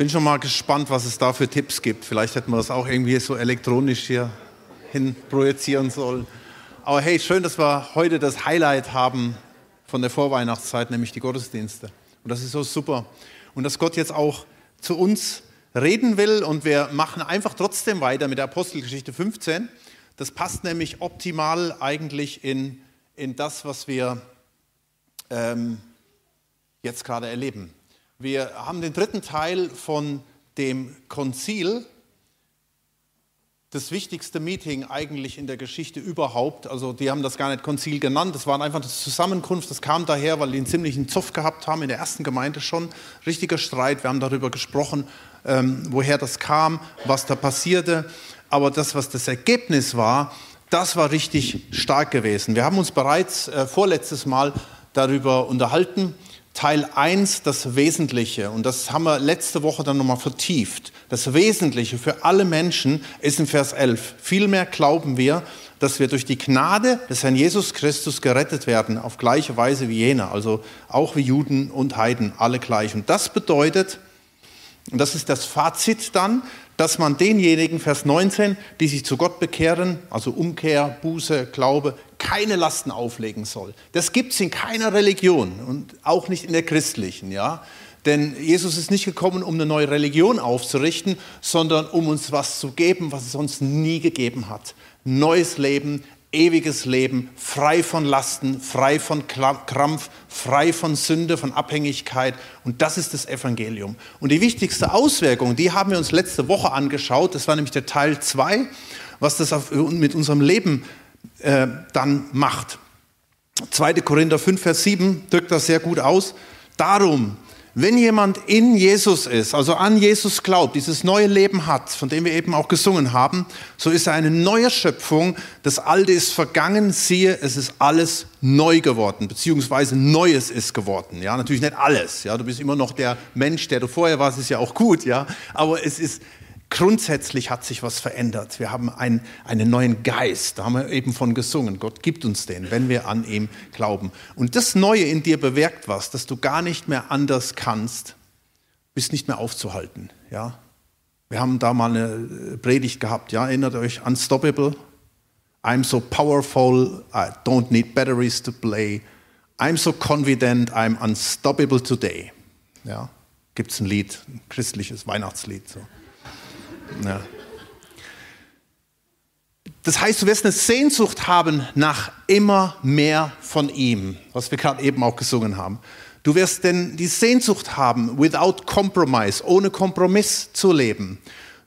Bin schon mal gespannt, was es da für Tipps gibt. Vielleicht hätten wir das auch irgendwie so elektronisch hier hin projizieren sollen. Aber hey, schön, dass wir heute das Highlight haben von der Vorweihnachtszeit, nämlich die Gottesdienste. Und das ist so super. Und dass Gott jetzt auch zu uns reden will und wir machen einfach trotzdem weiter mit der Apostelgeschichte 15. Das passt nämlich optimal eigentlich in, in das, was wir ähm, jetzt gerade erleben. Wir haben den dritten Teil von dem Konzil, das wichtigste Meeting eigentlich in der Geschichte überhaupt. Also die haben das gar nicht Konzil genannt, das war einfach eine Zusammenkunft. Das kam daher, weil die einen ziemlichen Zoff gehabt haben in der ersten Gemeinde schon. Richtiger Streit, wir haben darüber gesprochen, ähm, woher das kam, was da passierte. Aber das, was das Ergebnis war, das war richtig stark gewesen. Wir haben uns bereits äh, vorletztes Mal darüber unterhalten, Teil 1, das Wesentliche, und das haben wir letzte Woche dann nochmal vertieft. Das Wesentliche für alle Menschen ist in Vers 11. Vielmehr glauben wir, dass wir durch die Gnade des Herrn Jesus Christus gerettet werden, auf gleiche Weise wie jener, also auch wie Juden und Heiden, alle gleich. Und das bedeutet, und das ist das Fazit dann, dass man denjenigen, Vers 19, die sich zu Gott bekehren, also Umkehr, Buße, Glaube, keine Lasten auflegen soll. Das gibt es in keiner Religion und auch nicht in der christlichen, ja. Denn Jesus ist nicht gekommen, um eine neue Religion aufzurichten, sondern um uns was zu geben, was es sonst nie gegeben hat. Neues Leben, ewiges Leben, frei von Lasten, frei von Krampf, frei von Sünde, von Abhängigkeit. Und das ist das Evangelium. Und die wichtigste Auswirkung, die haben wir uns letzte Woche angeschaut. Das war nämlich der Teil 2, was das mit unserem Leben äh, dann macht. 2. Korinther 5, Vers 7 drückt das sehr gut aus. Darum, wenn jemand in Jesus ist, also an Jesus glaubt, dieses neue Leben hat, von dem wir eben auch gesungen haben, so ist er eine neue Schöpfung. Das Alte ist vergangen, siehe, es ist alles neu geworden, beziehungsweise Neues ist geworden. Ja, natürlich nicht alles. Ja, du bist immer noch der Mensch, der du vorher warst, ist ja auch gut. Ja, aber es ist Grundsätzlich hat sich was verändert. Wir haben einen, einen neuen Geist. Da haben wir eben von gesungen. Gott gibt uns den, wenn wir an ihm glauben. Und das Neue in dir bewirkt was, dass du gar nicht mehr anders kannst, bist nicht mehr aufzuhalten. Ja? Wir haben da mal eine Predigt gehabt. Ja? Erinnert euch, Unstoppable. I'm so powerful, I don't need batteries to play. I'm so confident, I'm unstoppable today. Ja? Gibt es ein Lied, ein christliches Weihnachtslied. So. Ja. Das heißt, du wirst eine Sehnsucht haben nach immer mehr von ihm, was wir gerade eben auch gesungen haben. Du wirst denn die Sehnsucht haben, without compromise, ohne Kompromiss zu leben.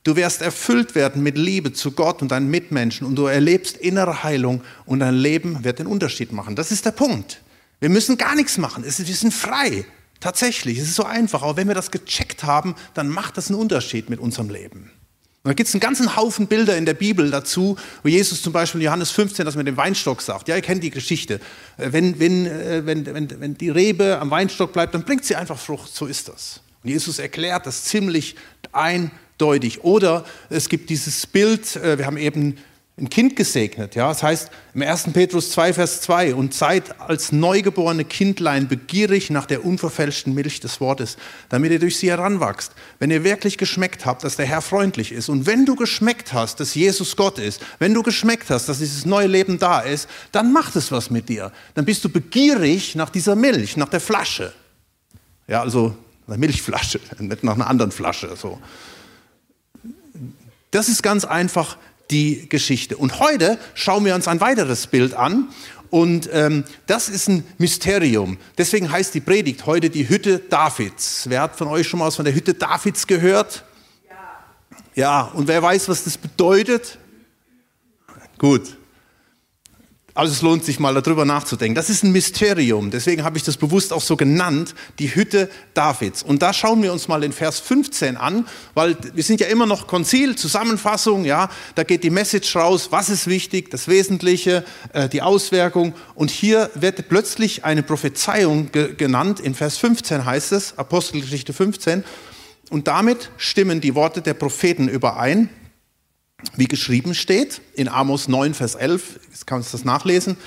Du wirst erfüllt werden mit Liebe zu Gott und deinen Mitmenschen und du erlebst innere Heilung und dein Leben wird den Unterschied machen. Das ist der Punkt. Wir müssen gar nichts machen. wir sind frei. Tatsächlich. Es ist so einfach. Aber wenn wir das gecheckt haben, dann macht das einen Unterschied mit unserem Leben. Und da gibt es einen ganzen Haufen Bilder in der Bibel dazu, wo Jesus zum Beispiel in Johannes 15 das mit dem Weinstock sagt. Ja, ihr kennt die Geschichte. Äh, wenn, wenn, äh, wenn, wenn, wenn die Rebe am Weinstock bleibt, dann bringt sie einfach Frucht. So ist das. Und Jesus erklärt das ziemlich eindeutig. Oder es gibt dieses Bild, äh, wir haben eben ein Kind gesegnet. Ja? Das heißt im 1. Petrus 2, Vers 2, und seid als neugeborene Kindlein begierig nach der unverfälschten Milch des Wortes, damit ihr durch sie heranwachst. Wenn ihr wirklich geschmeckt habt, dass der Herr freundlich ist, und wenn du geschmeckt hast, dass Jesus Gott ist, wenn du geschmeckt hast, dass dieses neue Leben da ist, dann macht es was mit dir. Dann bist du begierig nach dieser Milch, nach der Flasche. Ja, also eine Milchflasche, nicht nach einer anderen Flasche. So. Das ist ganz einfach die Geschichte. Und heute schauen wir uns ein weiteres Bild an. Und ähm, das ist ein Mysterium. Deswegen heißt die Predigt heute die Hütte Davids. Wer hat von euch schon mal was von der Hütte Davids gehört? Ja. Ja, und wer weiß, was das bedeutet? Gut. Also es lohnt sich mal darüber nachzudenken. Das ist ein Mysterium, deswegen habe ich das bewusst auch so genannt, die Hütte Davids. Und da schauen wir uns mal den Vers 15 an, weil wir sind ja immer noch Konzil, Zusammenfassung, ja, da geht die Message raus, was ist wichtig, das Wesentliche, äh, die Auswirkung. Und hier wird plötzlich eine Prophezeiung ge genannt, in Vers 15 heißt es, Apostelgeschichte 15, und damit stimmen die Worte der Propheten überein wie geschrieben steht in Amos 9, Vers 11, jetzt kann man das nachlesen.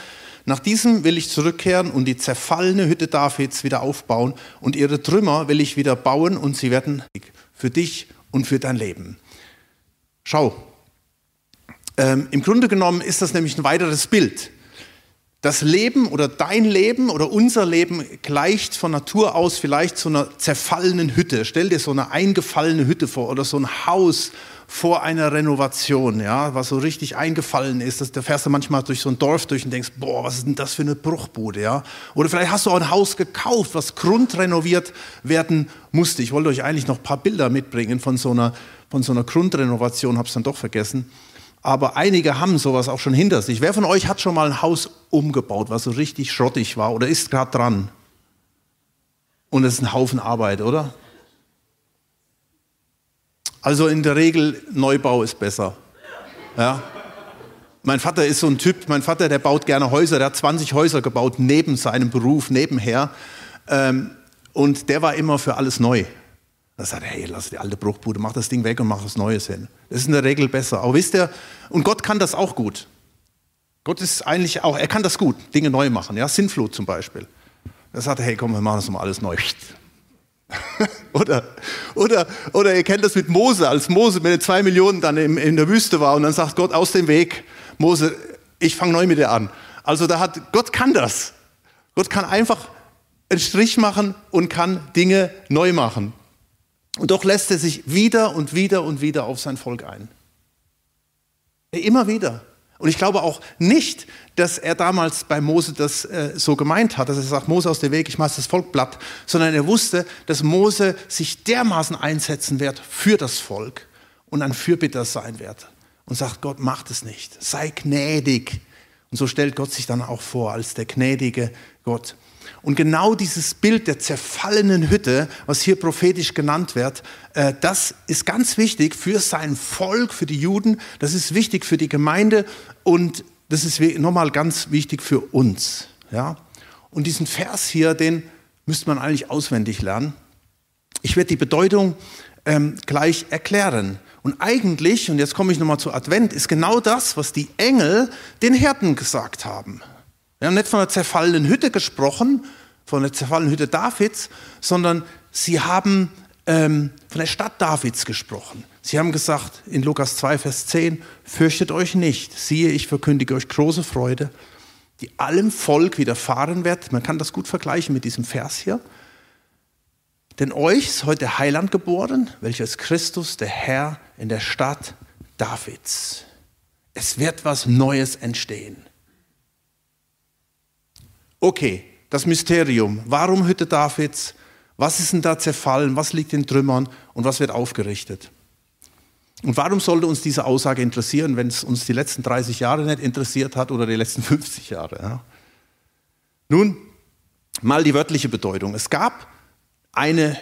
Nach diesem will ich zurückkehren und die zerfallene Hütte Davids wieder aufbauen und ihre Trümmer will ich wieder bauen und sie werden für dich und für dein Leben. Schau, ähm, im Grunde genommen ist das nämlich ein weiteres Bild. Das Leben oder dein Leben oder unser Leben gleicht von Natur aus vielleicht zu einer zerfallenen Hütte. Stell dir so eine eingefallene Hütte vor oder so ein Haus vor einer Renovation, ja, was so richtig eingefallen ist. Das, da fährst du manchmal durch so ein Dorf durch und denkst, boah, was ist denn das für eine Bruchbude, ja? Oder vielleicht hast du auch ein Haus gekauft, was grundrenoviert werden musste. Ich wollte euch eigentlich noch ein paar Bilder mitbringen von so einer, von so einer Grundrenovation, habe es dann doch vergessen. Aber einige haben sowas auch schon hinter sich. Wer von euch hat schon mal ein Haus umgebaut, was so richtig schrottig war oder ist gerade dran? Und es ist ein Haufen Arbeit, oder? Also in der Regel, Neubau ist besser. Ja. Mein Vater ist so ein Typ, mein Vater, der baut gerne Häuser, der hat 20 Häuser gebaut, neben seinem Beruf, nebenher. Ähm, und der war immer für alles neu. Da sagt er, hey, lass die alte Bruchbude, mach das Ding weg und mach was Neues hin. Das ist in der Regel besser. Aber wisst ihr, und Gott kann das auch gut. Gott ist eigentlich auch, er kann das gut, Dinge neu machen. Ja, Sinnflut zum Beispiel. Er sagt, hey, komm, wir machen das mal alles neu. oder, oder, oder ihr kennt das mit Mose, als Mose mit den zwei Millionen dann in, in der Wüste war und dann sagt Gott aus dem Weg, Mose, ich fange neu mit dir an. Also da hat, Gott kann das. Gott kann einfach einen Strich machen und kann Dinge neu machen. Und doch lässt er sich wieder und wieder und wieder auf sein Volk ein. Immer wieder. Und ich glaube auch nicht, dass er damals bei Mose das äh, so gemeint hat, dass er sagt, Mose aus dem Weg, ich mache das Volk platt, sondern er wusste, dass Mose sich dermaßen einsetzen wird für das Volk und ein Fürbitter sein wird. Und sagt, Gott macht es nicht, sei gnädig. Und so stellt Gott sich dann auch vor als der gnädige Gott. Und genau dieses Bild der zerfallenen Hütte, was hier prophetisch genannt wird, äh, das ist ganz wichtig für sein Volk, für die Juden, das ist wichtig für die Gemeinde und das ist nochmal ganz wichtig für uns. Ja? Und diesen Vers hier, den müsste man eigentlich auswendig lernen. Ich werde die Bedeutung ähm, gleich erklären. Und eigentlich, und jetzt komme ich nochmal zu Advent, ist genau das, was die Engel den Hirten gesagt haben. Wir haben nicht von einer zerfallenen Hütte gesprochen, von der zerfallenen Hütte Davids, sondern sie haben ähm, von der Stadt Davids gesprochen. Sie haben gesagt in Lukas 2, Vers 10, fürchtet euch nicht, siehe, ich verkündige euch große Freude, die allem Volk widerfahren wird. Man kann das gut vergleichen mit diesem Vers hier. Denn euch ist heute Heiland geboren, welcher ist Christus, der Herr in der Stadt Davids. Es wird was Neues entstehen. Okay, das Mysterium. Warum Hütte Davids? Was ist denn da zerfallen? Was liegt in Trümmern? Und was wird aufgerichtet? Und warum sollte uns diese Aussage interessieren, wenn es uns die letzten 30 Jahre nicht interessiert hat oder die letzten 50 Jahre? Ja? Nun, mal die wörtliche Bedeutung. Es gab eine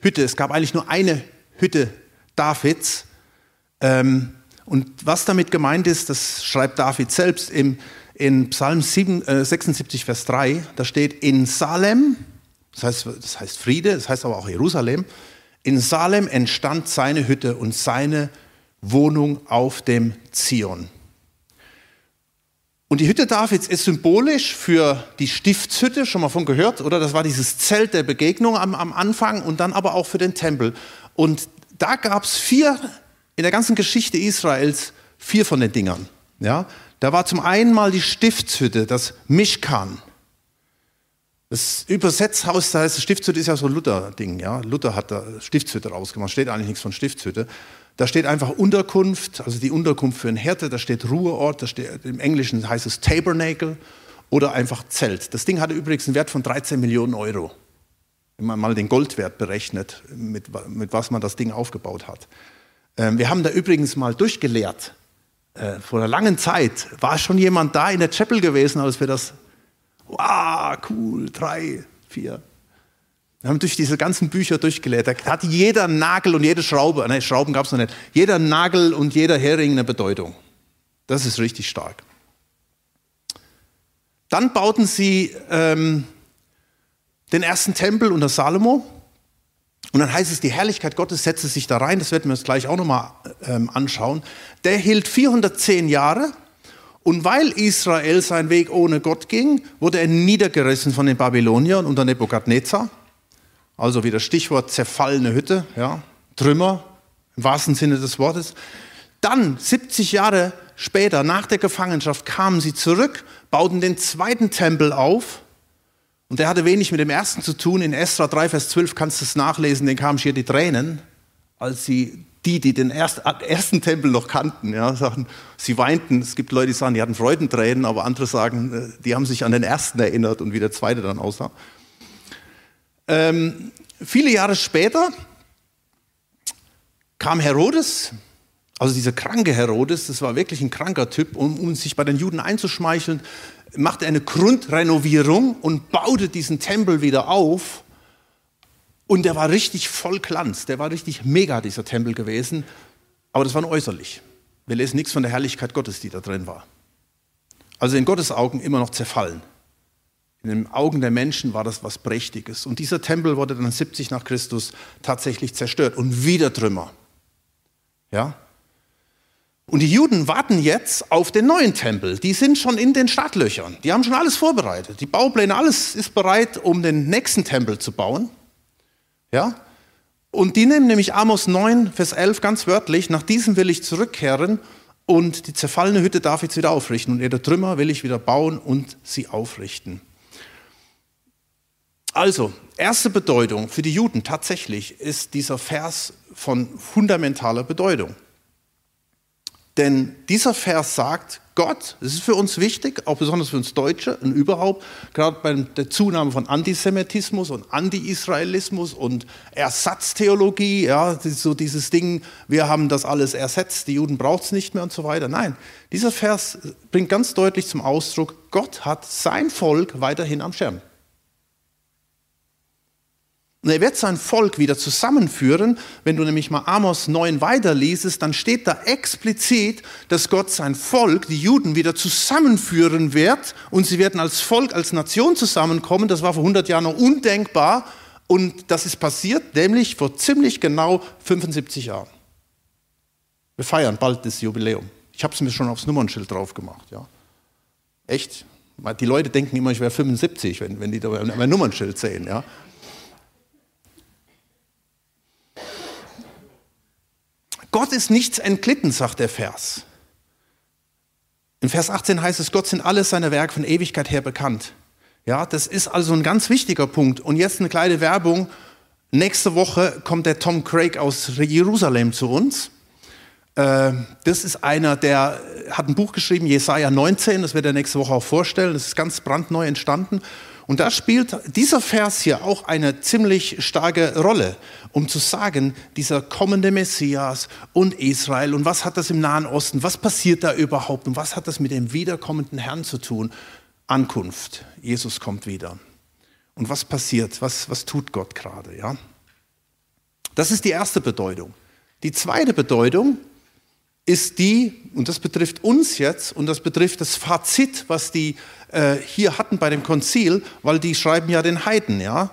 Hütte, es gab eigentlich nur eine Hütte Davids. Ähm, und was damit gemeint ist, das schreibt David selbst im in Psalm 7, äh, 76, Vers 3, da steht in Salem, das heißt, das heißt Friede, das heißt aber auch Jerusalem, in Salem entstand seine Hütte und seine Wohnung auf dem Zion. Und die Hütte Davids ist symbolisch für die Stiftshütte, schon mal von gehört, oder? Das war dieses Zelt der Begegnung am, am Anfang und dann aber auch für den Tempel. Und da gab es vier, in der ganzen Geschichte Israels, vier von den Dingern. Ja? Da war zum einen mal die Stiftshütte, das Mishkan. Das Übersetzhaus, da heißt Stiftshütte ist ja so ein Luther-Ding, ja. Luther hat da Stiftshütte rausgemacht, steht eigentlich nichts von Stiftshütte. Da steht einfach Unterkunft, also die Unterkunft für einen Härte, da steht Ruheort, da steht, im Englischen heißt es Tabernacle oder einfach Zelt. Das Ding hatte übrigens einen Wert von 13 Millionen Euro. Wenn man mal den Goldwert berechnet, mit, mit was man das Ding aufgebaut hat. Ähm, wir haben da übrigens mal durchgeleert, äh, vor einer langen Zeit war schon jemand da in der Chapel gewesen, als wir das, wow, cool, drei, vier. Wir haben durch diese ganzen Bücher durchgelehrt. Da hat jeder Nagel und jede Schraube, nein, Schrauben gab es noch nicht, jeder Nagel und jeder Hering eine Bedeutung. Das ist richtig stark. Dann bauten sie ähm, den ersten Tempel unter Salomo. Und dann heißt es, die Herrlichkeit Gottes setzte sich da rein, das werden wir uns gleich auch nochmal ähm, anschauen. Der hielt 410 Jahre und weil Israel seinen Weg ohne Gott ging, wurde er niedergerissen von den Babyloniern unter Nebukadnezar. Also wieder Stichwort zerfallene Hütte, ja, Trümmer im wahrsten Sinne des Wortes. Dann, 70 Jahre später, nach der Gefangenschaft, kamen sie zurück, bauten den zweiten Tempel auf. Und der hatte wenig mit dem ersten zu tun. In Esra 3, Vers 12 kannst du es nachlesen, den kamen hier die Tränen, als sie die, die den ersten Tempel noch kannten, ja, sagen, sie weinten. Es gibt Leute, die sagen, die hatten Freudentränen, aber andere sagen, äh, die haben sich an den ersten erinnert und wie der zweite dann aussah. Ähm, viele Jahre später kam Herodes, also dieser kranke Herodes, das war wirklich ein kranker Typ, um, um sich bei den Juden einzuschmeicheln, machte eine Grundrenovierung und baute diesen Tempel wieder auf. Und der war richtig voll Glanz, der war richtig mega, dieser Tempel gewesen. Aber das war nur äußerlich. Wir lesen nichts von der Herrlichkeit Gottes, die da drin war. Also in Gottes Augen immer noch zerfallen. In den Augen der Menschen war das was Prächtiges. Und dieser Tempel wurde dann 70 nach Christus tatsächlich zerstört und wieder Trümmer. Ja? Und die Juden warten jetzt auf den neuen Tempel. Die sind schon in den Startlöchern. Die haben schon alles vorbereitet. Die Baupläne, alles ist bereit, um den nächsten Tempel zu bauen. Ja? Und die nehmen nämlich Amos 9, Vers 11 ganz wörtlich, nach diesem will ich zurückkehren und die zerfallene Hütte darf ich wieder aufrichten und ihre Trümmer will ich wieder bauen und sie aufrichten. Also, erste Bedeutung für die Juden tatsächlich ist dieser Vers von fundamentaler Bedeutung. Denn dieser Vers sagt, Gott, das ist für uns wichtig, auch besonders für uns Deutsche und überhaupt, gerade bei der Zunahme von Antisemitismus und Anti-Israelismus und Ersatztheologie, ja, so dieses Ding, wir haben das alles ersetzt, die Juden braucht es nicht mehr und so weiter. Nein, dieser Vers bringt ganz deutlich zum Ausdruck, Gott hat sein Volk weiterhin am Schirm. Und er wird sein Volk wieder zusammenführen. Wenn du nämlich mal Amos 9 weiterliest, dann steht da explizit, dass Gott sein Volk, die Juden, wieder zusammenführen wird und sie werden als Volk, als Nation zusammenkommen. Das war vor 100 Jahren noch undenkbar und das ist passiert, nämlich vor ziemlich genau 75 Jahren. Wir feiern bald das Jubiläum. Ich habe es mir schon aufs Nummernschild drauf gemacht. Ja. Echt? Die Leute denken immer, ich wäre 75, wenn, wenn die da mein Nummernschild sehen. Ja. Gott ist nichts entglitten, sagt der Vers. In Vers 18 heißt es, Gott sind alle seine Werke von Ewigkeit her bekannt. Ja, das ist also ein ganz wichtiger Punkt. Und jetzt eine kleine Werbung. Nächste Woche kommt der Tom Craig aus Jerusalem zu uns. Äh, das ist einer, der hat ein Buch geschrieben, Jesaja 19, das wird er nächste Woche auch vorstellen. Das ist ganz brandneu entstanden. Und da spielt dieser Vers hier auch eine ziemlich starke Rolle, um zu sagen, dieser kommende Messias und Israel und was hat das im Nahen Osten, was passiert da überhaupt und was hat das mit dem wiederkommenden Herrn zu tun? Ankunft, Jesus kommt wieder. Und was passiert? Was, was tut Gott gerade? Ja? Das ist die erste Bedeutung. Die zweite Bedeutung ist die, und das betrifft uns jetzt, und das betrifft das Fazit, was die äh, hier hatten bei dem Konzil, weil die schreiben ja den Heiden, ja,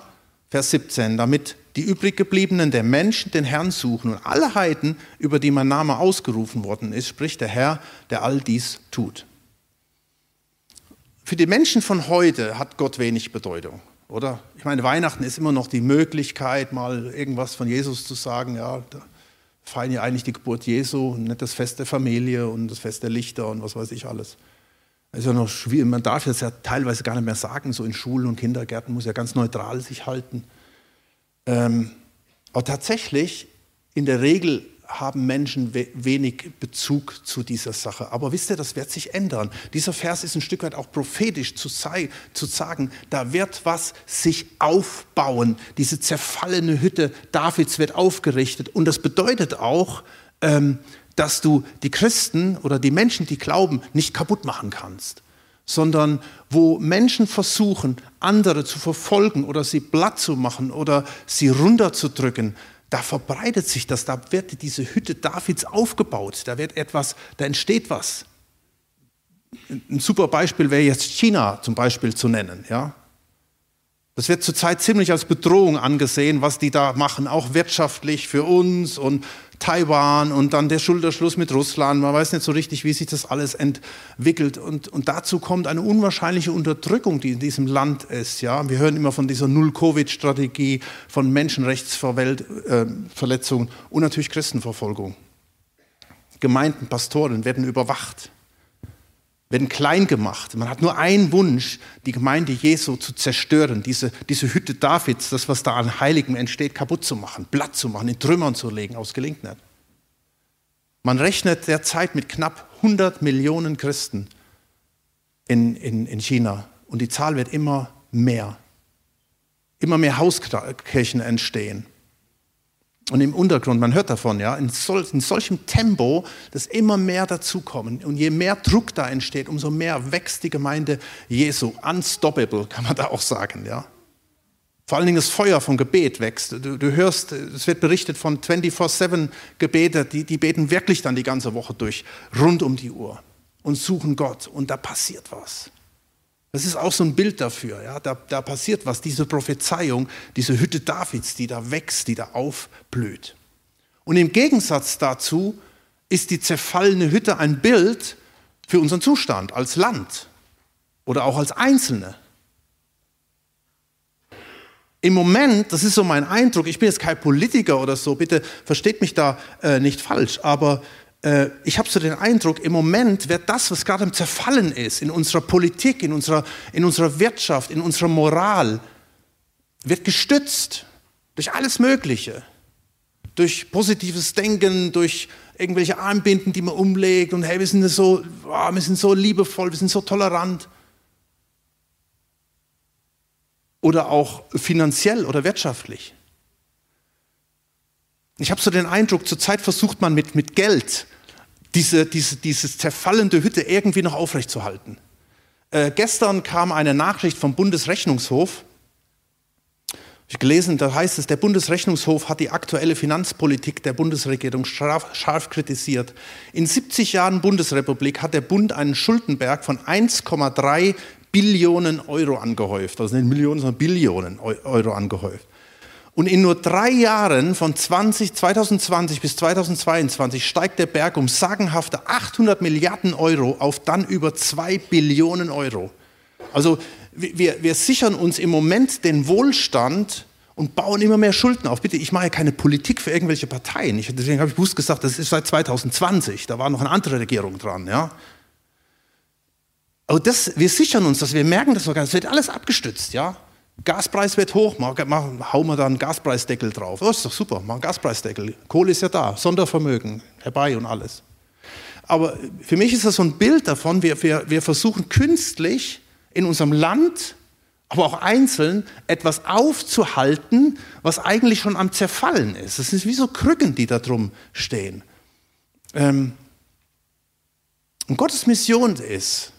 Vers 17, damit die übrig gebliebenen der Menschen den Herrn suchen und alle Heiden, über die mein Name ausgerufen worden ist, spricht der Herr, der all dies tut. Für die Menschen von heute hat Gott wenig Bedeutung, oder? Ich meine, Weihnachten ist immer noch die Möglichkeit, mal irgendwas von Jesus zu sagen, ja, feiern ja eigentlich die Geburt Jesu und nicht das Fest der Familie und das Fest der Lichter und was weiß ich alles. ist ja noch schwierig. Man darf jetzt ja teilweise gar nicht mehr sagen, so in Schulen und Kindergärten muss ja ganz neutral sich halten. Ähm, aber tatsächlich, in der Regel haben Menschen wenig Bezug zu dieser Sache. Aber wisst ihr, das wird sich ändern. Dieser Vers ist ein Stück weit auch prophetisch zu, zu sagen, da wird was sich aufbauen. Diese zerfallene Hütte Davids wird aufgerichtet. Und das bedeutet auch, ähm, dass du die Christen oder die Menschen, die glauben, nicht kaputt machen kannst sondern wo Menschen versuchen, andere zu verfolgen oder sie platt zu machen oder sie runterzudrücken, da verbreitet sich das, da wird diese Hütte Davids aufgebaut, da wird etwas, da entsteht was. Ein super Beispiel wäre jetzt China zum Beispiel zu nennen. Ja? Das wird zurzeit ziemlich als Bedrohung angesehen, was die da machen, auch wirtschaftlich für uns und Taiwan und dann der Schulterschluss mit Russland. Man weiß nicht so richtig, wie sich das alles entwickelt. Und, und dazu kommt eine unwahrscheinliche Unterdrückung, die in diesem Land ist. Ja? Wir hören immer von dieser Null-Covid-Strategie, von Menschenrechtsverletzungen und natürlich Christenverfolgung. Gemeinden, Pastoren werden überwacht werden klein gemacht. Man hat nur einen Wunsch, die Gemeinde Jesu zu zerstören, diese, diese Hütte Davids, das, was da an Heiligem entsteht, kaputt zu machen, platt zu machen, in Trümmern zu legen. Aus gelingt nicht. Man rechnet derzeit mit knapp 100 Millionen Christen in, in, in China und die Zahl wird immer mehr. Immer mehr Hauskirchen entstehen. Und im Untergrund, man hört davon, ja, in, sol in solchem Tempo, dass immer mehr dazukommen. Und je mehr Druck da entsteht, umso mehr wächst die Gemeinde Jesu. Unstoppable, kann man da auch sagen, ja. Vor allen Dingen das Feuer vom Gebet wächst. Du, du hörst, es wird berichtet von 24-7 Gebete, die, die beten wirklich dann die ganze Woche durch, rund um die Uhr und suchen Gott. Und da passiert was. Das ist auch so ein Bild dafür. Ja? Da, da passiert was, diese Prophezeiung, diese Hütte Davids, die da wächst, die da aufblüht. Und im Gegensatz dazu ist die zerfallene Hütte ein Bild für unseren Zustand als Land oder auch als Einzelne. Im Moment, das ist so mein Eindruck, ich bin jetzt kein Politiker oder so, bitte versteht mich da äh, nicht falsch, aber äh, ich habe so den Eindruck, im Moment wird das, was gerade im Zerfallen ist, in unserer Politik, in unserer, in unserer Wirtschaft, in unserer Moral, wird gestützt durch alles Mögliche. Durch positives Denken, durch irgendwelche Armbinden, die man umlegt und hey, wir sind so, oh, wir sind so liebevoll, wir sind so tolerant. Oder auch finanziell oder wirtschaftlich. Ich habe so den Eindruck, zurzeit versucht man mit, mit Geld diese, diese, diese zerfallende Hütte irgendwie noch aufrechtzuerhalten. Äh, gestern kam eine Nachricht vom Bundesrechnungshof. Ich gelesen, da heißt es, der Bundesrechnungshof hat die aktuelle Finanzpolitik der Bundesregierung scharf, scharf kritisiert. In 70 Jahren Bundesrepublik hat der Bund einen Schuldenberg von 1,3 Billionen Euro angehäuft. Also nicht Millionen, sondern Billionen Euro angehäuft. Und in nur drei Jahren von 20, 2020 bis 2022 steigt der Berg um sagenhafte 800 Milliarden Euro auf dann über 2 Billionen Euro. Also wir, wir sichern uns im Moment den Wohlstand und bauen immer mehr Schulden auf. Bitte, ich mache ja keine Politik für irgendwelche Parteien. Ich, deswegen habe ich bewusst gesagt, das ist seit 2020. Da war noch eine andere Regierung dran. Ja? Aber das, wir sichern uns das, wir merken das sogar, es wird alles abgestützt. Ja? Gaspreis wird hoch, hauen wir da einen Gaspreisdeckel drauf. Oh, ist doch super, mach einen Gaspreisdeckel. Kohle ist ja da, Sondervermögen herbei und alles. Aber für mich ist das so ein Bild davon, wir, wir, wir versuchen künstlich in unserem Land, aber auch einzeln, etwas aufzuhalten, was eigentlich schon am Zerfallen ist. Das sind wie so Krücken, die da drum stehen. Ähm, und Gottes Mission ist,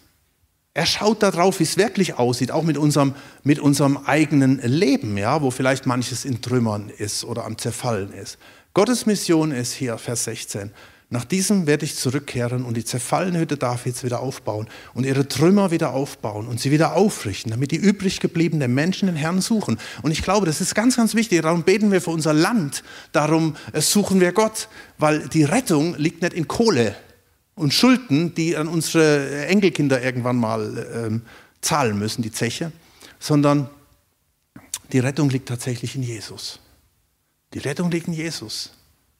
er schaut darauf, wie es wirklich aussieht, auch mit unserem, mit unserem eigenen Leben, ja, wo vielleicht manches in Trümmern ist oder am Zerfallen ist. Gottes Mission ist hier, Vers 16. Nach diesem werde ich zurückkehren und die zerfallene Hütte Davids wieder aufbauen und ihre Trümmer wieder aufbauen und sie wieder aufrichten, damit die übrig gebliebenen Menschen den Herrn suchen. Und ich glaube, das ist ganz, ganz wichtig. Darum beten wir für unser Land. Darum äh, suchen wir Gott, weil die Rettung liegt nicht in Kohle, und Schulden, die an unsere Enkelkinder irgendwann mal ähm, zahlen müssen, die Zeche, sondern die Rettung liegt tatsächlich in Jesus. Die Rettung liegt in Jesus.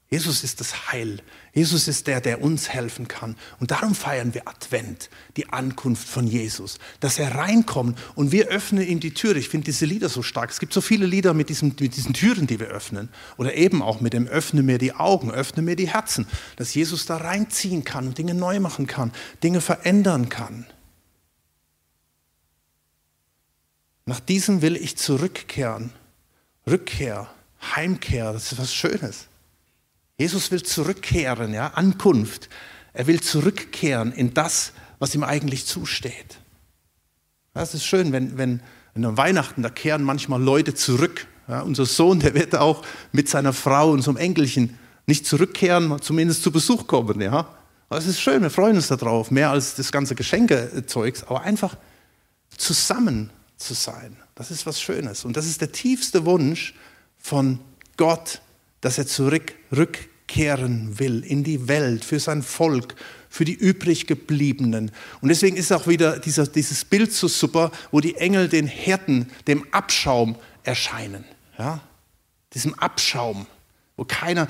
Jesus ist das Heil. Jesus ist der, der uns helfen kann. Und darum feiern wir Advent, die Ankunft von Jesus, dass er reinkommt und wir öffnen ihm die Türe. Ich finde diese Lieder so stark. Es gibt so viele Lieder mit diesen, mit diesen Türen, die wir öffnen. Oder eben auch mit dem Öffne mir die Augen, öffne mir die Herzen, dass Jesus da reinziehen kann und Dinge neu machen kann, Dinge verändern kann. Nach diesem will ich zurückkehren. Rückkehr, Heimkehr, das ist was Schönes. Jesus will zurückkehren, ja, Ankunft. Er will zurückkehren in das, was ihm eigentlich zusteht. Das ist schön, wenn, wenn, wenn an Weihnachten, da kehren manchmal Leute zurück. Ja, unser Sohn, der wird auch mit seiner Frau und so einem Enkelchen nicht zurückkehren, zumindest zu Besuch kommen. Ja. Es ist schön, wir freuen uns darauf, mehr als das ganze Geschenkezeugs, aber einfach zusammen zu sein. Das ist was Schönes. Und das ist der tiefste Wunsch von Gott dass er zurück, zurückkehren will in die Welt, für sein Volk, für die übrig gebliebenen. Und deswegen ist auch wieder dieser, dieses Bild so super, wo die Engel den Hirten, dem Abschaum erscheinen. Ja? Diesem Abschaum, wo keiner,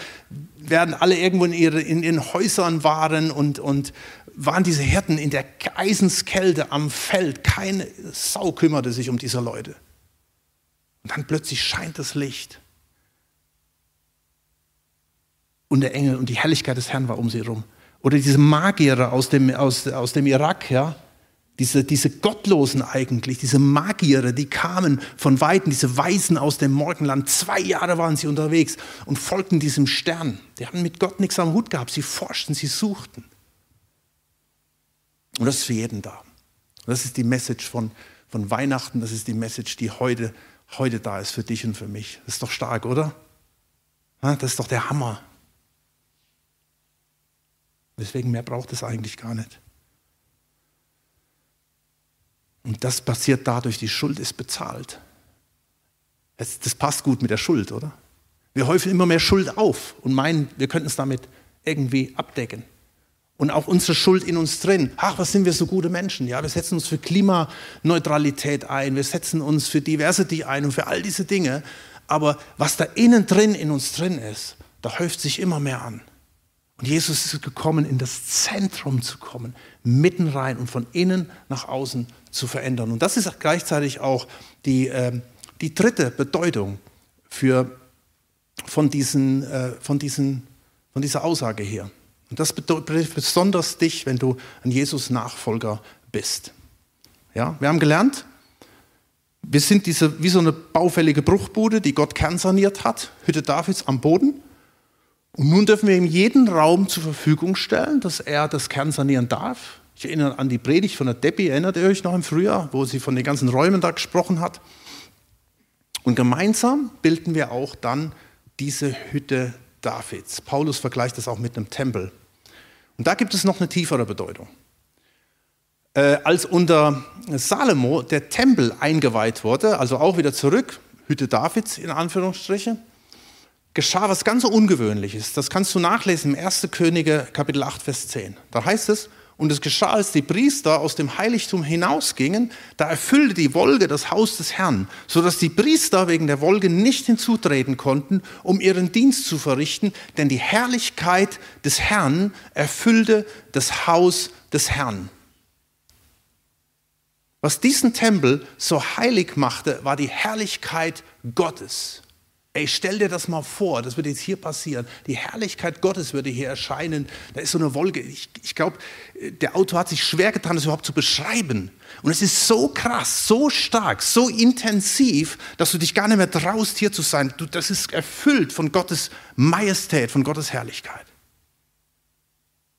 werden alle irgendwo in, ihre, in ihren Häusern waren und, und waren diese Hirten in der Eisenskälte am Feld. Keine Sau kümmerte sich um diese Leute. Und dann plötzlich scheint das Licht. Und der Engel und die Herrlichkeit des Herrn war um sie herum. Oder diese Magier aus dem, aus, aus dem Irak, ja, diese, diese Gottlosen eigentlich, diese Magier, die kamen von Weitem, diese Weisen aus dem Morgenland. Zwei Jahre waren sie unterwegs und folgten diesem Stern. Die hatten mit Gott nichts am Hut gehabt. Sie forschten, sie suchten. Und das ist für jeden da. Und das ist die Message von, von Weihnachten, das ist die Message, die heute, heute da ist für dich und für mich. Das ist doch stark, oder? Das ist doch der Hammer. Deswegen mehr braucht es eigentlich gar nicht. Und das passiert dadurch, die Schuld ist bezahlt. Das, das passt gut mit der Schuld, oder? Wir häufen immer mehr Schuld auf und meinen, wir könnten es damit irgendwie abdecken. Und auch unsere Schuld in uns drin. Ach, was sind wir so gute Menschen? Ja, wir setzen uns für Klimaneutralität ein, wir setzen uns für Diversity ein und für all diese Dinge. Aber was da innen drin in uns drin ist, da häuft sich immer mehr an. Und Jesus ist gekommen, in das Zentrum zu kommen, mitten rein und von innen nach außen zu verändern. Und das ist gleichzeitig auch die, äh, die dritte Bedeutung für, von, diesen, äh, von, diesen, von dieser Aussage hier. Und das bedeutet besonders dich, wenn du ein Jesus-Nachfolger bist. Ja, wir haben gelernt, wir sind diese, wie so eine baufällige Bruchbude, die Gott kernsaniert hat, Hütte Davids am Boden. Und nun dürfen wir ihm jeden Raum zur Verfügung stellen, dass er das Kern sanieren darf. Ich erinnere an die Predigt von der Debbie, erinnert ihr euch noch im Frühjahr, wo sie von den ganzen Räumen da gesprochen hat. Und gemeinsam bilden wir auch dann diese Hütte Davids. Paulus vergleicht das auch mit einem Tempel. Und da gibt es noch eine tiefere Bedeutung. Äh, als unter Salomo der Tempel eingeweiht wurde, also auch wieder zurück, Hütte Davids in Anführungsstrichen, geschah was ganz Ungewöhnliches. Das kannst du nachlesen im 1. Könige Kapitel 8, Vers 10. Da heißt es, und es geschah, als die Priester aus dem Heiligtum hinausgingen, da erfüllte die Wolke das Haus des Herrn, so dass die Priester wegen der Wolke nicht hinzutreten konnten, um ihren Dienst zu verrichten, denn die Herrlichkeit des Herrn erfüllte das Haus des Herrn. Was diesen Tempel so heilig machte, war die Herrlichkeit Gottes. Ey, stell dir das mal vor, das wird jetzt hier passieren. Die Herrlichkeit Gottes würde hier erscheinen. Da ist so eine Wolke. Ich, ich glaube, der Autor hat sich schwer getan, das überhaupt zu beschreiben. Und es ist so krass, so stark, so intensiv, dass du dich gar nicht mehr traust, hier zu sein. Du, das ist erfüllt von Gottes Majestät, von Gottes Herrlichkeit.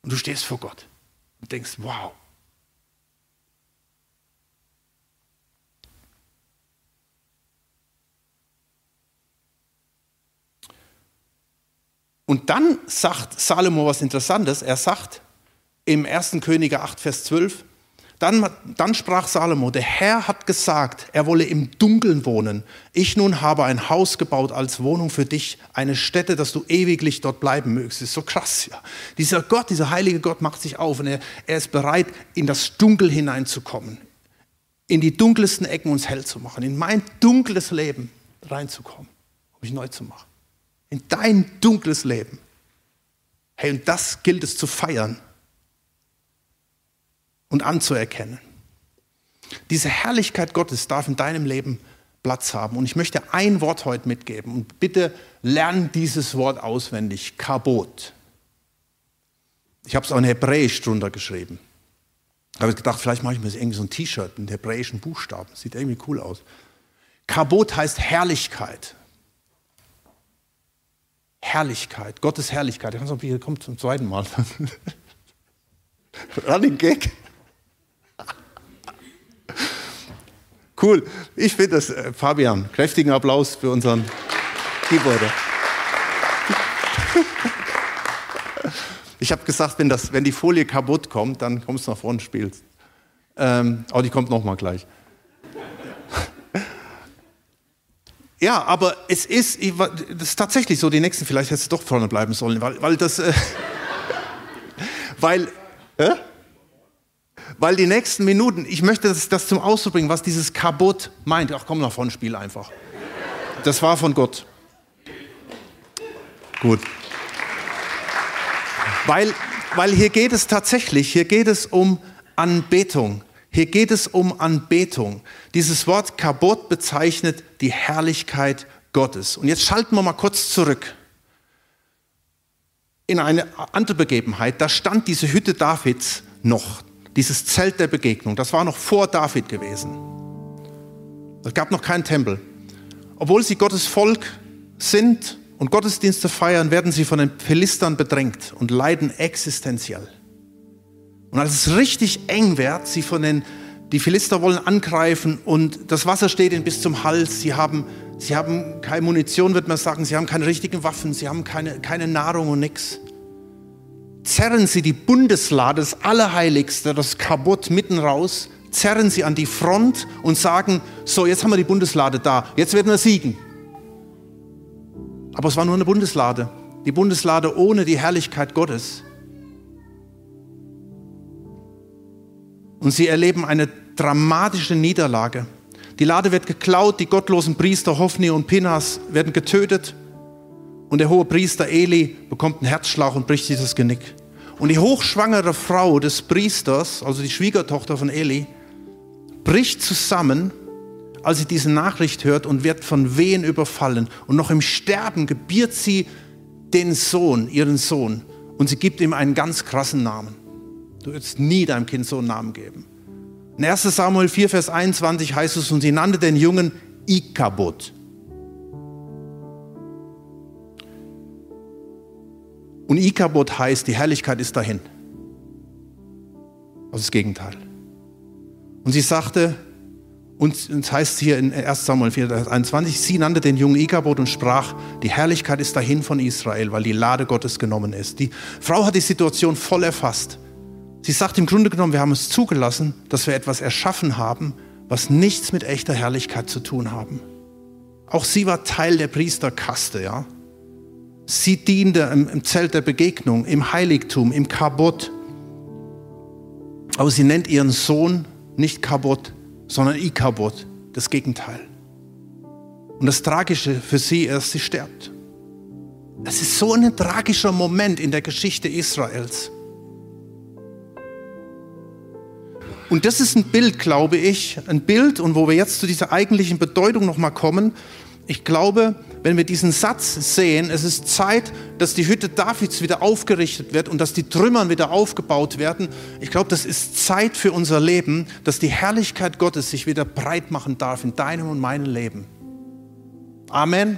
Und du stehst vor Gott und denkst, wow, Und dann sagt Salomo was Interessantes. Er sagt im 1. Könige 8, Vers 12, dann, dann, sprach Salomo, der Herr hat gesagt, er wolle im Dunkeln wohnen. Ich nun habe ein Haus gebaut als Wohnung für dich, eine Stätte, dass du ewiglich dort bleiben mögst. Das ist so krass, ja. Dieser Gott, dieser heilige Gott macht sich auf und er, er ist bereit, in das Dunkel hineinzukommen, in die dunkelsten Ecken uns hell zu machen, in mein dunkles Leben reinzukommen, um mich neu zu machen in dein dunkles Leben. Hey, und das gilt es zu feiern und anzuerkennen. Diese Herrlichkeit Gottes darf in deinem Leben Platz haben. Und ich möchte ein Wort heute mitgeben. Und bitte lern dieses Wort auswendig. Kabot. Ich habe es auch in Hebräisch drunter geschrieben. Ich habe gedacht, vielleicht mache ich mir irgendwie so ein T-Shirt mit hebräischen Buchstaben. Sieht irgendwie cool aus. Kabot heißt Herrlichkeit. Herrlichkeit, Gottes Herrlichkeit. Ich weiß nicht, hier kommt zum zweiten Mal. Running Gag. Cool. Ich finde das, äh, Fabian, kräftigen Applaus für unseren Keyboarder. Ich habe gesagt, wenn, das, wenn die Folie kaputt kommt, dann kommst du nach vorne und spielst. Ähm, aber die kommt nochmal gleich. Ja, aber es ist, das ist tatsächlich so, die nächsten, vielleicht hättest du doch vorne bleiben sollen, weil, weil das, äh, weil, äh? weil die nächsten Minuten, ich möchte das, das zum Ausdruck bringen, was dieses Kabot meint. Ach komm, nach vorne, spiel einfach. Das war von Gott. Gut. Weil, weil hier geht es tatsächlich, hier geht es um Anbetung. Hier geht es um Anbetung. Dieses Wort Kabot bezeichnet die Herrlichkeit Gottes. Und jetzt schalten wir mal kurz zurück in eine andere Begebenheit. Da stand diese Hütte Davids noch, dieses Zelt der Begegnung. Das war noch vor David gewesen. Es gab noch keinen Tempel. Obwohl sie Gottes Volk sind und Gottesdienste feiern, werden sie von den Philistern bedrängt und leiden existenziell. Und als es richtig eng wird, sie von den, die Philister wollen angreifen und das Wasser steht ihnen bis zum Hals, sie haben, sie haben keine Munition, wird man sagen, sie haben keine richtigen Waffen, sie haben keine, keine Nahrung und nichts. Zerren sie die Bundeslade, das Allerheiligste, das Kabot mitten raus, zerren sie an die Front und sagen, so, jetzt haben wir die Bundeslade da, jetzt werden wir siegen. Aber es war nur eine Bundeslade. Die Bundeslade ohne die Herrlichkeit Gottes. Und sie erleben eine dramatische Niederlage. Die Lade wird geklaut, die gottlosen Priester Hophni und Pinhas werden getötet und der hohe Priester Eli bekommt einen Herzschlag und bricht das Genick. Und die hochschwangere Frau des Priesters, also die Schwiegertochter von Eli, bricht zusammen als sie diese Nachricht hört und wird von Wehen überfallen. Und noch im Sterben gebiert sie den Sohn, ihren Sohn. Und sie gibt ihm einen ganz krassen Namen. Du würdest nie deinem Kind so einen Namen geben. In 1 Samuel 4, Vers 21 heißt es, und sie nannte den Jungen Ikabot. Und Ikabot heißt, die Herrlichkeit ist dahin. Also das Gegenteil. Und sie sagte, und es heißt hier in 1 Samuel 4, 21, sie nannte den jungen Ikabod und sprach, die Herrlichkeit ist dahin von Israel, weil die Lade Gottes genommen ist. Die Frau hat die Situation voll erfasst. Sie sagt im Grunde genommen, wir haben es zugelassen, dass wir etwas erschaffen haben, was nichts mit echter Herrlichkeit zu tun haben. Auch sie war Teil der Priesterkaste, ja. Sie diente im, im Zelt der Begegnung, im Heiligtum, im Kabot. Aber sie nennt ihren Sohn nicht Kabot, sondern Ikabot, das Gegenteil. Und das Tragische für sie ist, sie stirbt. Es ist so ein tragischer Moment in der Geschichte Israels. Und das ist ein Bild, glaube ich, ein Bild, und wo wir jetzt zu dieser eigentlichen Bedeutung nochmal kommen, ich glaube, wenn wir diesen Satz sehen, es ist Zeit, dass die Hütte Davids wieder aufgerichtet wird und dass die Trümmern wieder aufgebaut werden. Ich glaube, das ist Zeit für unser Leben, dass die Herrlichkeit Gottes sich wieder breit machen darf in deinem und meinem Leben. Amen.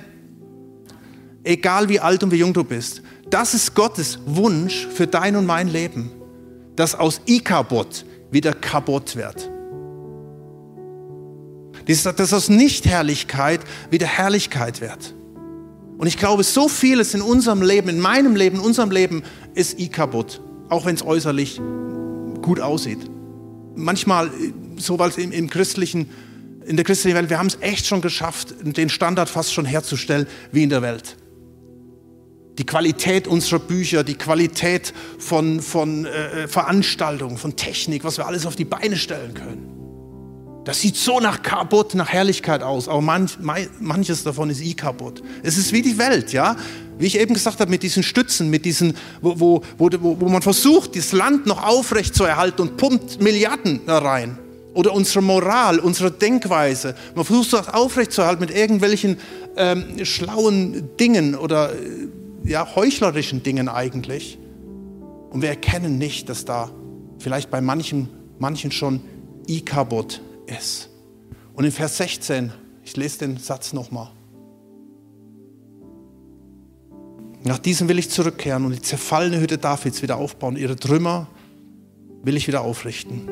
Egal wie alt und wie jung du bist, das ist Gottes Wunsch für dein und mein Leben, dass aus Ikabot wieder Kabot wird dass aus Nichtherrlichkeit wieder Herrlichkeit wird. Und ich glaube, so vieles in unserem Leben, in meinem Leben, in unserem Leben ist i kaputt, auch wenn es äußerlich gut aussieht. Manchmal, so weil im, im christlichen, in der christlichen Welt, wir haben es echt schon geschafft, den Standard fast schon herzustellen wie in der Welt. Die Qualität unserer Bücher, die Qualität von, von äh, Veranstaltungen, von Technik, was wir alles auf die Beine stellen können. Das sieht so nach kaputt, nach Herrlichkeit aus, aber manch, manches davon ist i kaputt. Es ist wie die Welt, ja. Wie ich eben gesagt habe, mit diesen Stützen, mit diesen, wo, wo, wo, wo man versucht, das Land noch aufrecht zu erhalten und pumpt Milliarden da rein. Oder unsere Moral, unsere Denkweise. Man versucht das aufrechtzuerhalten mit irgendwelchen ähm, schlauen Dingen oder äh, ja, heuchlerischen Dingen eigentlich. Und wir erkennen nicht, dass da vielleicht bei manchen, manchen schon Ikabot ist. Und in Vers 16, ich lese den Satz nochmal. Nach diesem will ich zurückkehren und die zerfallene Hütte Davids wieder aufbauen. Ihre Trümmer will ich wieder aufrichten.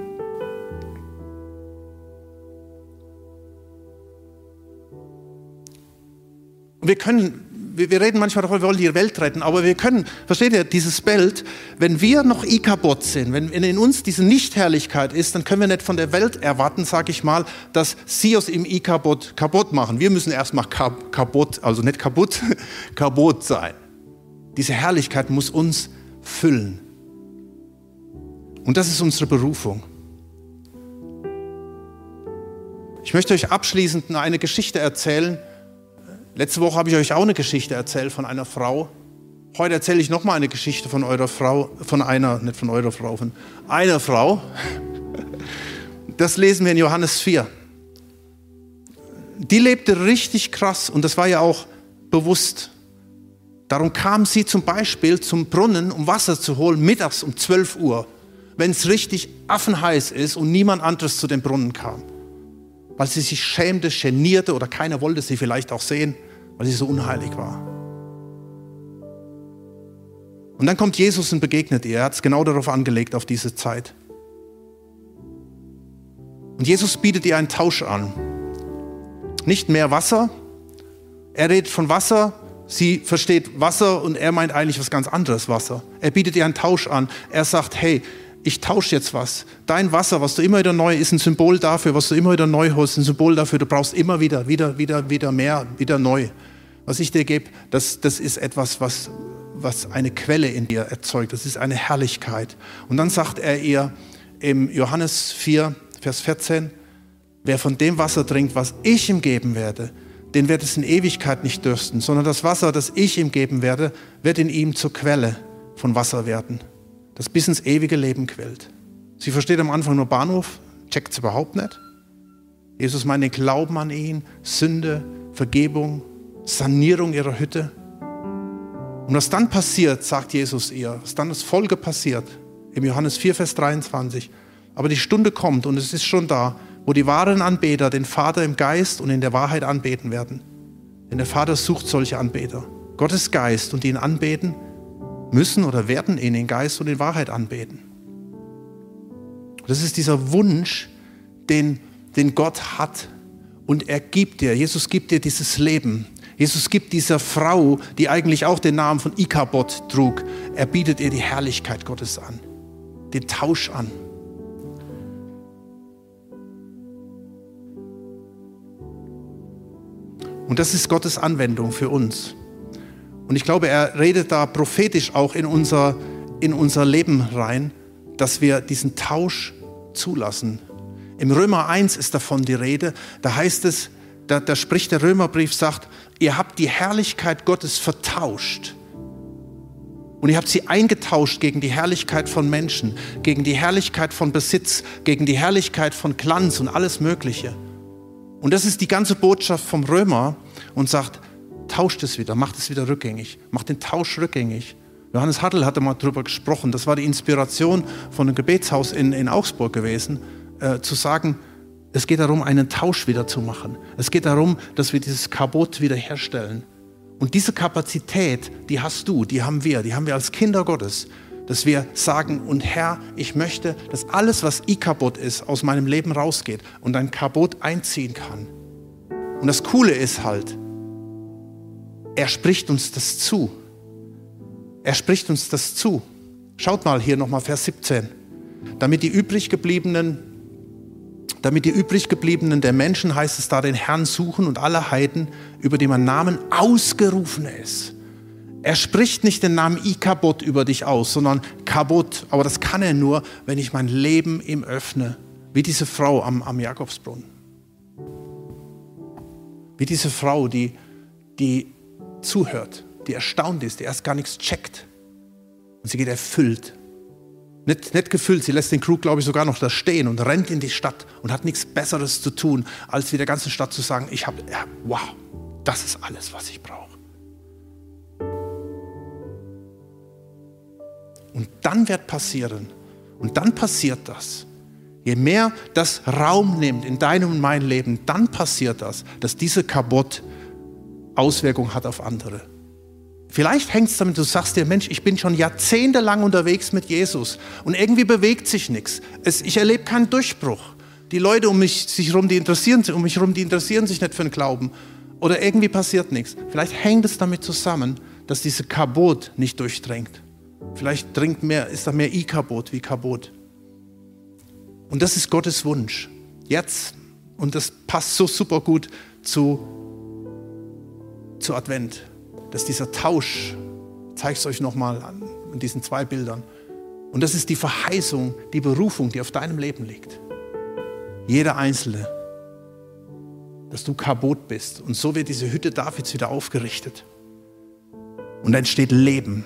Wir können, wir, wir reden manchmal davon, wir wollen die Welt retten, aber wir können, versteht ihr, dieses Bild, wenn wir noch Ikabot sind, wenn in uns diese Nichtherrlichkeit ist, dann können wir nicht von der Welt erwarten, sage ich mal, dass sie aus im Ikabot kaputt machen. Wir müssen erstmal kaputt, also nicht kaputt, kaputt sein. Diese Herrlichkeit muss uns füllen. Und das ist unsere Berufung. Ich möchte euch abschließend eine Geschichte erzählen. Letzte Woche habe ich euch auch eine Geschichte erzählt von einer Frau. Heute erzähle ich nochmal eine Geschichte von eurer Frau, von einer, nicht von eurer Frau, von einer Frau. Das lesen wir in Johannes 4. Die lebte richtig krass und das war ja auch bewusst. Darum kam sie zum Beispiel zum Brunnen, um Wasser zu holen, mittags um 12 Uhr, wenn es richtig affenheiß ist und niemand anderes zu dem Brunnen kam weil sie sich schämte, genierte oder keiner wollte sie vielleicht auch sehen, weil sie so unheilig war. Und dann kommt Jesus und begegnet ihr. Er hat es genau darauf angelegt, auf diese Zeit. Und Jesus bietet ihr einen Tausch an. Nicht mehr Wasser. Er redet von Wasser. Sie versteht Wasser und er meint eigentlich was ganz anderes Wasser. Er bietet ihr einen Tausch an. Er sagt, hey, ich tausche jetzt was. Dein Wasser, was du immer wieder neu, ist ein Symbol dafür, was du immer wieder neu holst, ein Symbol dafür, du brauchst immer wieder, wieder, wieder, wieder mehr, wieder neu. Was ich dir gebe, das, das ist etwas, was, was eine Quelle in dir erzeugt. Das ist eine Herrlichkeit. Und dann sagt er ihr im Johannes 4, Vers 14, wer von dem Wasser trinkt, was ich ihm geben werde, den wird es in Ewigkeit nicht dürsten, sondern das Wasser, das ich ihm geben werde, wird in ihm zur Quelle von Wasser werden das bis ins ewige Leben quillt. Sie versteht am Anfang nur Bahnhof, checkt es überhaupt nicht. Jesus meint den Glauben an ihn, Sünde, Vergebung, Sanierung ihrer Hütte. Und was dann passiert, sagt Jesus ihr, was dann als Folge passiert, im Johannes 4, Vers 23. Aber die Stunde kommt und es ist schon da, wo die wahren Anbeter den Vater im Geist und in der Wahrheit anbeten werden. Denn der Vater sucht solche Anbeter. Gottes Geist und die ihn anbeten, müssen oder werden ihn in Geist und in Wahrheit anbeten. Das ist dieser Wunsch, den, den Gott hat. Und er gibt dir, Jesus gibt dir dieses Leben. Jesus gibt dieser Frau, die eigentlich auch den Namen von Ikabot trug, er bietet ihr die Herrlichkeit Gottes an, den Tausch an. Und das ist Gottes Anwendung für uns. Und ich glaube, er redet da prophetisch auch in unser, in unser Leben rein, dass wir diesen Tausch zulassen. Im Römer 1 ist davon die Rede. Da heißt es, da, da spricht der Römerbrief, sagt, ihr habt die Herrlichkeit Gottes vertauscht. Und ihr habt sie eingetauscht gegen die Herrlichkeit von Menschen, gegen die Herrlichkeit von Besitz, gegen die Herrlichkeit von Glanz und alles Mögliche. Und das ist die ganze Botschaft vom Römer und sagt, tauscht es wieder, macht es wieder rückgängig, macht den Tausch rückgängig. Johannes Hartl hatte mal darüber gesprochen, das war die Inspiration von einem Gebetshaus in, in Augsburg gewesen, äh, zu sagen, es geht darum, einen Tausch wieder zu machen. Es geht darum, dass wir dieses Kabot wiederherstellen. Und diese Kapazität, die hast du, die haben wir, die haben wir als Kinder Gottes, dass wir sagen, und Herr, ich möchte, dass alles, was Ikabot ist, aus meinem Leben rausgeht und ein Kabot einziehen kann. Und das Coole ist halt, er spricht uns das zu. Er spricht uns das zu. Schaut mal hier nochmal Vers 17. Damit die übrig gebliebenen, damit die übrig gebliebenen der Menschen, heißt es da, den Herrn suchen und alle Heiden, über die man Namen ausgerufen ist. Er spricht nicht den Namen Ikabot über dich aus, sondern Kabot. Aber das kann er nur, wenn ich mein Leben ihm öffne. Wie diese Frau am, am Jakobsbrunnen. Wie diese Frau, die, die zuhört, die erstaunt ist, die erst gar nichts checkt. Und sie geht erfüllt. Nicht, nicht gefüllt, sie lässt den Krug, glaube ich, sogar noch da stehen und rennt in die Stadt und hat nichts Besseres zu tun, als wie der ganzen Stadt zu sagen, ich habe, ja, wow, das ist alles, was ich brauche. Und dann wird passieren, und dann passiert das. Je mehr das Raum nimmt in deinem und meinem Leben, dann passiert das, dass diese Kabot Auswirkungen hat auf andere. Vielleicht hängt es damit, du sagst dir, Mensch, ich bin schon jahrzehntelang unterwegs mit Jesus und irgendwie bewegt sich nichts. Ich erlebe keinen Durchbruch. Die Leute um mich sich herum, die interessieren, um mich herum, die interessieren sich nicht für den Glauben. Oder irgendwie passiert nichts. Vielleicht hängt es damit zusammen, dass diese Kabot nicht durchdringt. Vielleicht dringt mehr, ist da mehr I-Kabot wie Kabot. Und das ist Gottes Wunsch. Jetzt, und das passt so super gut zu, zu Advent, dass dieser Tausch, ich zeige es euch nochmal an, in diesen zwei Bildern, und das ist die Verheißung, die Berufung, die auf deinem Leben liegt. Jeder Einzelne, dass du Kabot bist. Und so wird diese Hütte Davids wieder aufgerichtet. Und entsteht Leben